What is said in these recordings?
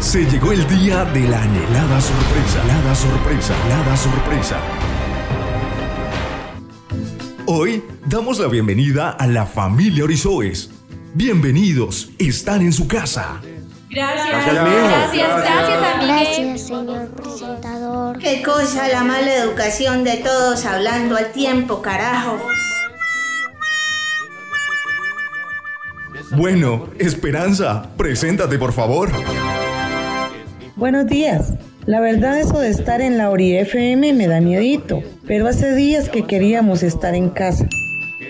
Se llegó el día de la anhelada sorpresa, la sorpresa, la sorpresa. Hoy damos la bienvenida a la familia Orizoes. Bienvenidos, están en su casa. Gracias, Gracias, gracias, gracias. Gracias, señor presentador. Qué cosa la mala educación de todos hablando al tiempo, carajo. Bueno, Esperanza, preséntate por favor. Buenos días. La verdad eso de estar en la Ori FM me da miedito, pero hace días que queríamos estar en casa.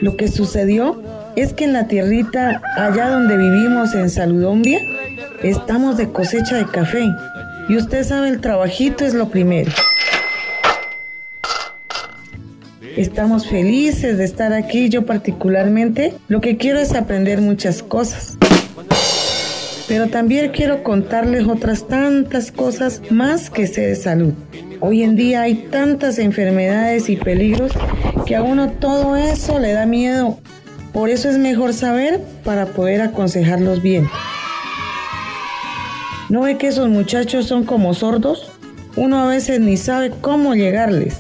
Lo que sucedió es que en la tierrita, allá donde vivimos en Saludombia, estamos de cosecha de café. Y usted sabe, el trabajito es lo primero. Estamos felices de estar aquí. Yo particularmente lo que quiero es aprender muchas cosas. Pero también quiero contarles otras tantas cosas más que sé de salud. Hoy en día hay tantas enfermedades y peligros que a uno todo eso le da miedo. Por eso es mejor saber para poder aconsejarlos bien. ¿No ve que esos muchachos son como sordos? Uno a veces ni sabe cómo llegarles.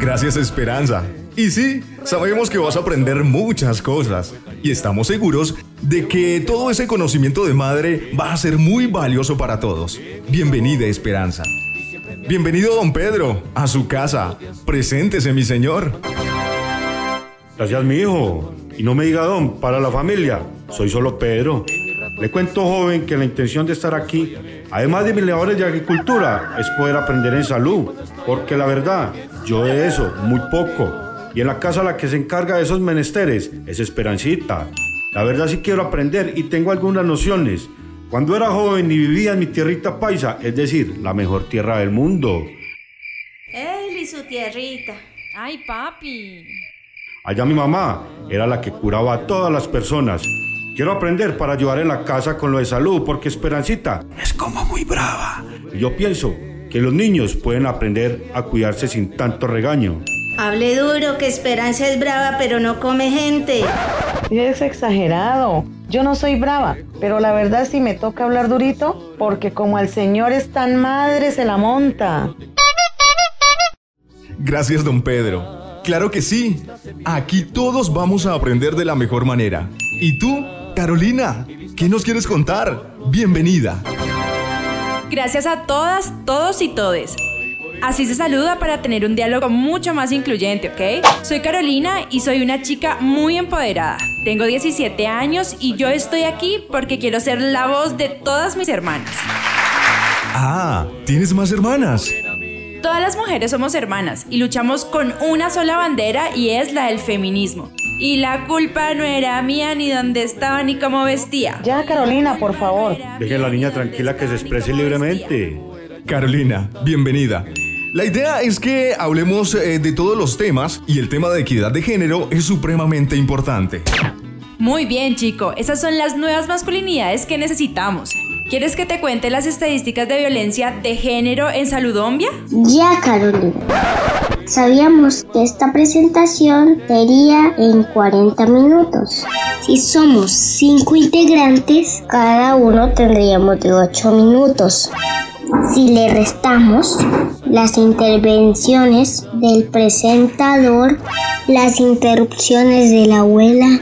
Gracias Esperanza. Y sí, sabemos que vas a aprender muchas cosas. Y estamos seguros de que todo ese conocimiento de madre va a ser muy valioso para todos. Bienvenida Esperanza. Bienvenido don Pedro a su casa. Preséntese mi señor. Gracias, mi hijo. Y no me diga don, para la familia. Soy solo Pedro. Le cuento, joven, que la intención de estar aquí, además de mis labores de agricultura, es poder aprender en salud. Porque la verdad, yo de eso, muy poco. Y en la casa la que se encarga de esos menesteres es Esperancita. La verdad sí quiero aprender y tengo algunas nociones. Cuando era joven y vivía en mi tierrita paisa, es decir, la mejor tierra del mundo. Y su tierrita. Ay, papi. Allá mi mamá era la que curaba a todas las personas. Quiero aprender para ayudar en la casa con lo de salud, porque Esperancita es como muy brava. Y yo pienso que los niños pueden aprender a cuidarse sin tanto regaño. Hable duro que Esperanza es brava pero no come gente. Es exagerado. Yo no soy brava, pero la verdad sí me toca hablar durito, porque como al señor es tan madre, se la monta. Gracias don Pedro. Claro que sí. Aquí todos vamos a aprender de la mejor manera. ¿Y tú, Carolina? ¿Qué nos quieres contar? Bienvenida. Gracias a todas, todos y todes. Así se saluda para tener un diálogo mucho más incluyente, ¿ok? Soy Carolina y soy una chica muy empoderada. Tengo 17 años y yo estoy aquí porque quiero ser la voz de todas mis hermanas. Ah, ¿tienes más hermanas? Todas las mujeres somos hermanas y luchamos con una sola bandera y es la del feminismo. Y la culpa no era mía ni dónde estaba ni cómo vestía. Ya, Carolina, por favor. Deje a la niña tranquila que se exprese libremente. Carolina, bienvenida. La idea es que hablemos eh, de todos los temas y el tema de equidad de género es supremamente importante. Muy bien, chico. Esas son las nuevas masculinidades que necesitamos. ¿Quieres que te cuente las estadísticas de violencia de género en Saludombia? Ya, Carolina. Sabíamos que esta presentación sería en 40 minutos. Si somos 5 integrantes, cada uno tendríamos de 8 minutos. Si le restamos las intervenciones del presentador, las interrupciones de la abuela,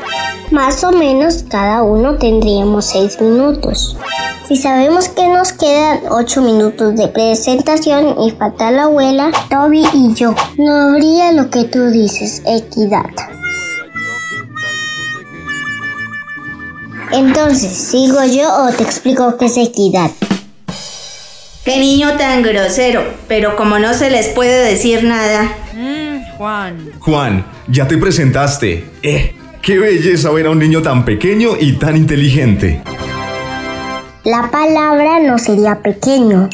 más o menos cada uno tendríamos 6 minutos. Si sabemos que nos quedan 8 minutos de presentación y falta la abuela, Toby y yo, no habría lo que tú dices, equidad. Entonces, ¿sigo yo o te explico qué es equidad? Qué niño tan grosero, pero como no se les puede decir nada. Mmm, Juan. Juan, ya te presentaste. Eh, qué belleza ver a un niño tan pequeño y tan inteligente. La palabra no sería pequeño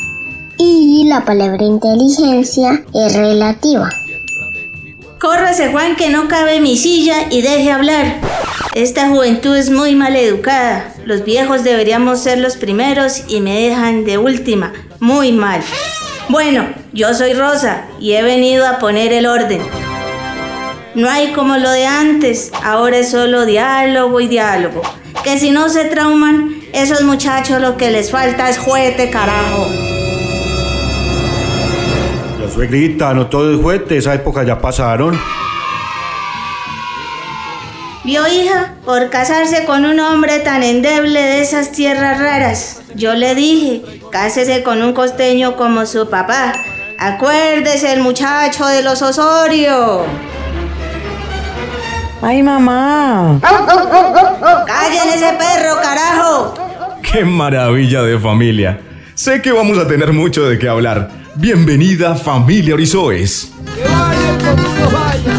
y la palabra inteligencia es relativa. Córrase Juan que no cabe en mi silla y deje hablar. Esta juventud es muy mal educada. Los viejos deberíamos ser los primeros y me dejan de última. Muy mal. Bueno, yo soy Rosa y he venido a poner el orden. No hay como lo de antes, ahora es solo diálogo y diálogo. Que si no se trauman, esos muchachos lo que les falta es juguete, carajo. La suegrita, no todo es juguete, esa época ya pasaron. Vio hija, por casarse con un hombre tan endeble de esas tierras raras. Yo le dije, cásese con un costeño como su papá. Acuérdese el muchacho de los Osorio. Ay, mamá. Callen ese perro, carajo. ¡Qué maravilla de familia! Sé que vamos a tener mucho de qué hablar. Bienvenida familia Orizoes. Que vaya